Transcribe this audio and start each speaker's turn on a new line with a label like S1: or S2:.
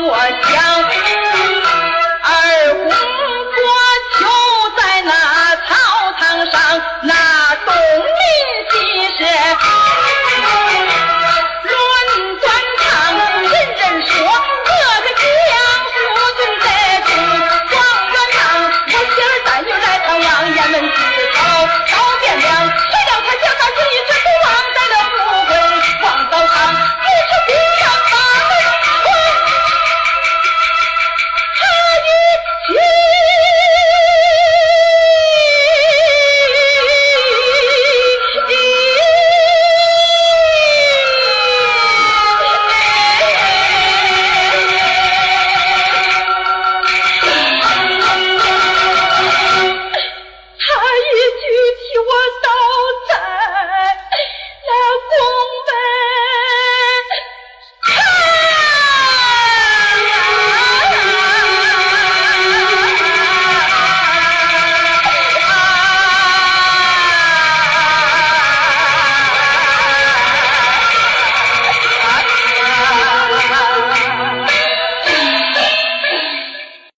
S1: 我家。